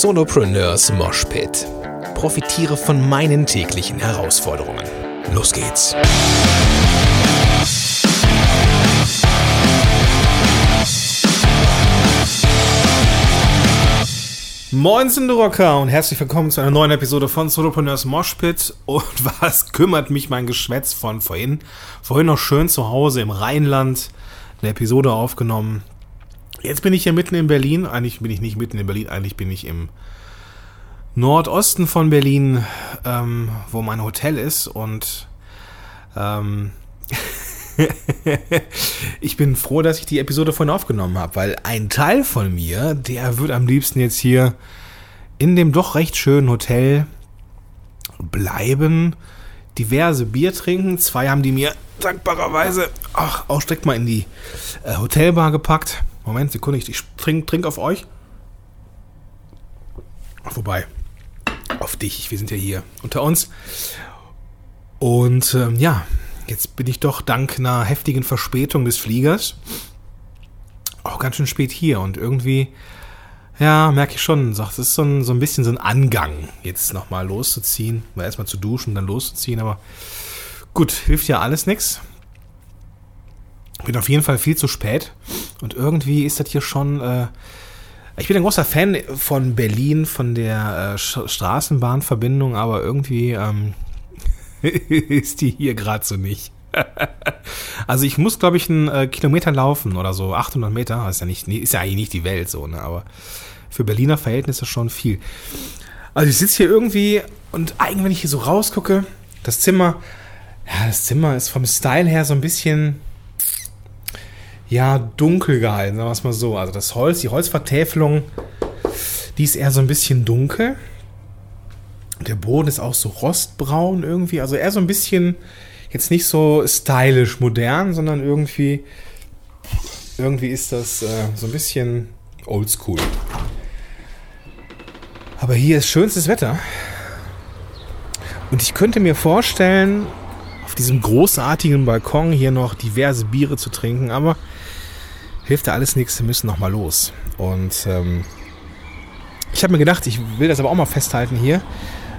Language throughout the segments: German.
Solopreneurs Moshpit. Profitiere von meinen täglichen Herausforderungen. Los geht's. Moin sind Rocker und herzlich willkommen zu einer neuen Episode von Solopreneurs Moshpit. Und was kümmert mich mein Geschwätz von vorhin? Vorhin noch schön zu Hause im Rheinland eine Episode aufgenommen. Jetzt bin ich hier mitten in Berlin. Eigentlich bin ich nicht mitten in Berlin, eigentlich bin ich im Nordosten von Berlin, ähm, wo mein Hotel ist. Und ähm, ich bin froh, dass ich die Episode vorhin aufgenommen habe, weil ein Teil von mir, der wird am liebsten jetzt hier in dem doch recht schönen Hotel bleiben, diverse Bier trinken. Zwei haben die mir dankbarerweise ach, auch direkt mal in die äh, Hotelbar gepackt. Moment, Sekunde, ich trinke trink auf euch. Wobei, auf dich, wir sind ja hier unter uns. Und ähm, ja, jetzt bin ich doch dank einer heftigen Verspätung des Fliegers auch ganz schön spät hier und irgendwie, ja, merke ich schon, es ist so ein, so ein bisschen so ein Angang, jetzt nochmal loszuziehen, mal erstmal zu duschen, dann loszuziehen, aber gut, hilft ja alles nichts. Bin auf jeden Fall viel zu spät und irgendwie ist das hier schon. Äh, ich bin ein großer Fan von Berlin, von der äh, Straßenbahnverbindung, aber irgendwie ähm, ist die hier gerade so nicht. also ich muss, glaube ich, einen äh, Kilometer laufen oder so, 800 Meter. Ist ja, nicht, ist ja eigentlich nicht die Welt so, ne? aber für Berliner Verhältnisse schon viel. Also ich sitze hier irgendwie und eigentlich, wenn ich hier so rausgucke, das Zimmer, ja, das Zimmer ist vom Style her so ein bisschen ja, dunkel gehalten, sagen wir es mal so. Also das Holz, die Holzvertäfelung, die ist eher so ein bisschen dunkel. Der Boden ist auch so rostbraun irgendwie. Also eher so ein bisschen, jetzt nicht so stylisch modern, sondern irgendwie, irgendwie ist das äh, so ein bisschen oldschool. Aber hier ist schönstes Wetter. Und ich könnte mir vorstellen, auf diesem großartigen Balkon hier noch diverse Biere zu trinken, aber hilft ja alles nichts, wir müssen nochmal los. Und ähm, ich habe mir gedacht, ich will das aber auch mal festhalten hier,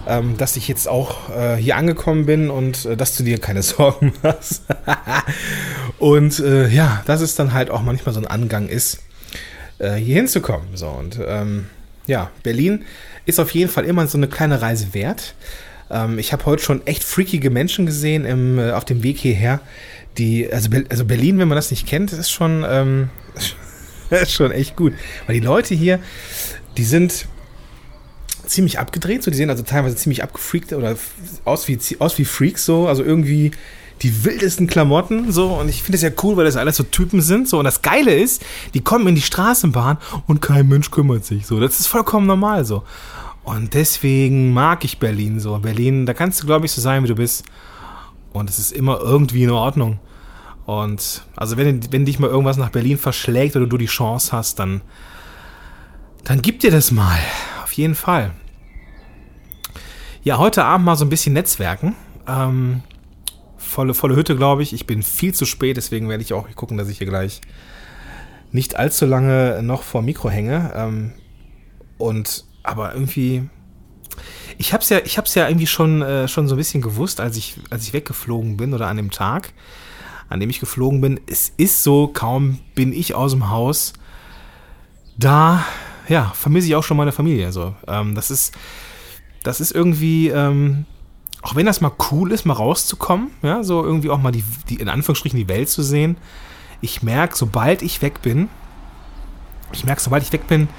ähm, dass ich jetzt auch äh, hier angekommen bin und äh, dass du dir keine Sorgen machst. und äh, ja, dass es dann halt auch manchmal so ein Angang ist, äh, hier hinzukommen. So, und ähm, ja, Berlin ist auf jeden Fall immer so eine kleine Reise wert. Ähm, ich habe heute schon echt freakige Menschen gesehen im, äh, auf dem Weg hierher, die, also, also Berlin, wenn man das nicht kennt, ist schon, ähm, ist schon echt gut. Weil die Leute hier, die sind ziemlich abgedreht, so die sehen also teilweise ziemlich abgefreakt oder aus wie, aus wie Freaks so, also irgendwie die wildesten Klamotten, so, und ich finde es ja cool, weil das alles so Typen sind, so, und das Geile ist, die kommen in die Straßenbahn und kein Mensch kümmert sich, so, das ist vollkommen normal, so. Und deswegen mag ich Berlin so. Berlin, da kannst du, glaube ich, so sein, wie du bist. Und es ist immer irgendwie in Ordnung. Und also wenn, wenn dich mal irgendwas nach Berlin verschlägt oder du die Chance hast, dann, dann gib dir das mal. Auf jeden Fall. Ja, heute Abend mal so ein bisschen Netzwerken. Ähm, volle, volle Hütte, glaube ich. Ich bin viel zu spät, deswegen werde ich auch gucken, dass ich hier gleich nicht allzu lange noch vor Mikro hänge. Ähm, und aber irgendwie, ich habe es ja, ich habe ja irgendwie schon äh, schon so ein bisschen gewusst, als ich als ich weggeflogen bin oder an dem Tag, an dem ich geflogen bin. Es ist so, kaum bin ich aus dem Haus, da ja vermisse ich auch schon meine Familie. So, ähm, das ist das ist irgendwie ähm, auch wenn das mal cool ist, mal rauszukommen, ja, so irgendwie auch mal die, die in Anführungsstrichen die Welt zu sehen. Ich merke, sobald ich weg bin, ich merke, sobald ich weg bin,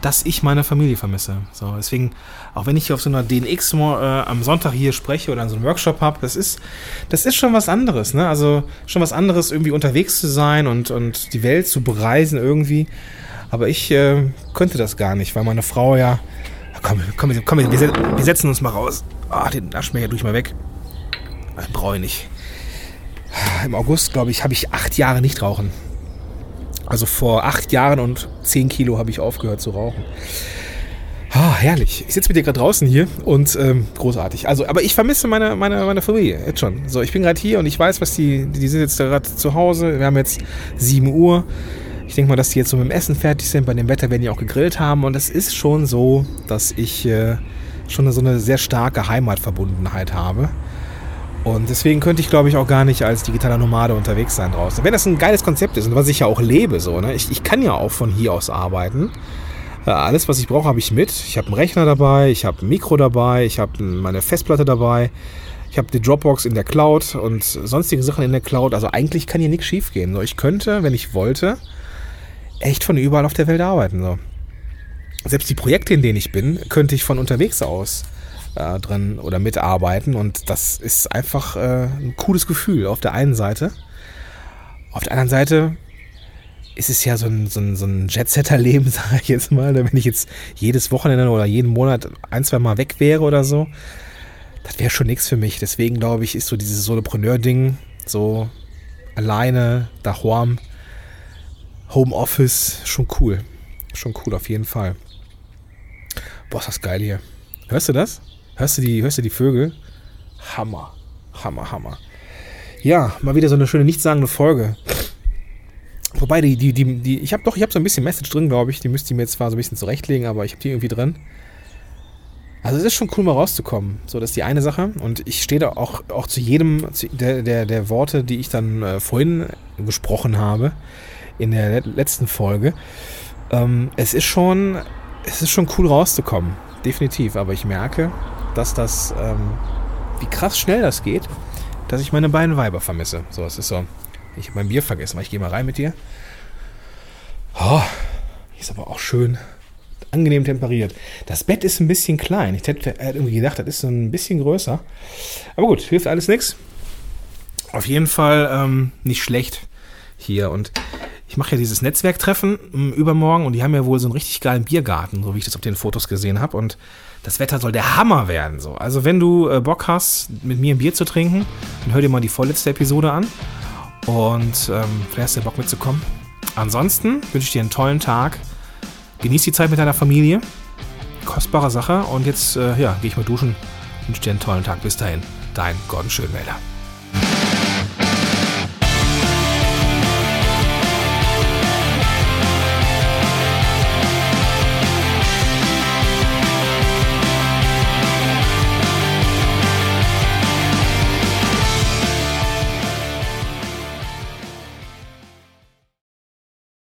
dass ich meine Familie vermisse. So, deswegen, auch wenn ich hier auf so einer DNX äh, am Sonntag hier spreche oder an so einem Workshop habe, das ist, das ist schon was anderes, ne? Also schon was anderes, irgendwie unterwegs zu sein und, und die Welt zu bereisen irgendwie. Aber ich äh, könnte das gar nicht, weil meine Frau ja. Komm, komm, komm wir, wir setzen uns mal raus. Ah, den Aschmeer durch mal weg. Brauche ich nicht. Im August, glaube ich, habe ich acht Jahre nicht rauchen. Also vor acht Jahren und zehn Kilo habe ich aufgehört zu rauchen. Ah, herrlich. Ich sitze mit dir gerade draußen hier und ähm, großartig. Also, aber ich vermisse meine, meine, meine Familie jetzt schon. So, ich bin gerade hier und ich weiß, was die, die sind jetzt gerade zu Hause. Wir haben jetzt 7 Uhr. Ich denke mal, dass die jetzt so mit dem Essen fertig sind. Bei dem Wetter werden die auch gegrillt haben. Und es ist schon so, dass ich äh, schon so eine sehr starke Heimatverbundenheit habe. Und deswegen könnte ich, glaube ich, auch gar nicht als digitaler Nomade unterwegs sein draußen. Wenn das ein geiles Konzept ist und was ich ja auch lebe, so, ne? Ich, ich kann ja auch von hier aus arbeiten. Äh, alles, was ich brauche, habe ich mit. Ich habe einen Rechner dabei, ich habe ein Mikro dabei, ich habe meine Festplatte dabei, ich habe die Dropbox in der Cloud und sonstige Sachen in der Cloud. Also eigentlich kann hier nichts schief gehen. So, ich könnte, wenn ich wollte, echt von überall auf der Welt arbeiten. So. Selbst die Projekte, in denen ich bin, könnte ich von unterwegs aus äh, drin oder mitarbeiten. Und das ist einfach äh, ein cooles Gefühl auf der einen Seite. Auf der anderen Seite ist es ja so ein, so ein, so ein Jet-Setter-Leben, sage ich jetzt mal. Wenn ich jetzt jedes Wochenende oder jeden Monat ein, zwei Mal weg wäre oder so, das wäre schon nichts für mich. Deswegen glaube ich, ist so dieses Solopreneur-Ding so alleine, daheim, Homeoffice, schon cool. Schon cool, auf jeden Fall. Boah, ist das geil hier. Hörst du das? Hörst du die, hörst du die Vögel? Hammer. Hammer, Hammer. Ja, mal wieder so eine schöne nichtssagende Folge. Wobei, die, die, die, die ich habe doch, ich habe so ein bisschen Message drin, glaube ich. Die müsste ich mir jetzt zwar so ein bisschen zurechtlegen, aber ich habe die irgendwie drin. Also es ist schon cool, mal rauszukommen. So, das ist die eine Sache. Und ich stehe da auch, auch zu jedem zu der, der, der Worte, die ich dann äh, vorhin gesprochen habe, in der letzten Folge. Ähm, es ist schon, es ist schon cool rauszukommen. Definitiv. Aber ich merke, dass das, ähm, wie krass schnell das geht, dass ich meine beiden Weiber vermisse. So, es ist so. Ich habe mein Bier vergessen, weil ich gehe mal rein mit dir. Oh, ist aber auch schön angenehm temperiert. Das Bett ist ein bisschen klein. Ich hätte irgendwie gedacht, das ist so ein bisschen größer. Aber gut, hilft alles nichts. Auf jeden Fall ähm, nicht schlecht hier. Und ich mache ja dieses Netzwerktreffen ähm, übermorgen und die haben ja wohl so einen richtig geilen Biergarten, so wie ich das auf den Fotos gesehen habe. Und das Wetter soll der Hammer werden. So. Also wenn du äh, Bock hast, mit mir ein Bier zu trinken, dann hör dir mal die vorletzte Episode an. Und ähm, vielleicht hast du Bock mitzukommen. Ansonsten wünsche ich dir einen tollen Tag. Genieß die Zeit mit deiner Familie. Kostbare Sache. Und jetzt, äh, ja, gehe ich mal duschen. Wünsche dir einen tollen Tag. Bis dahin. Dein Gordon Schönwälder.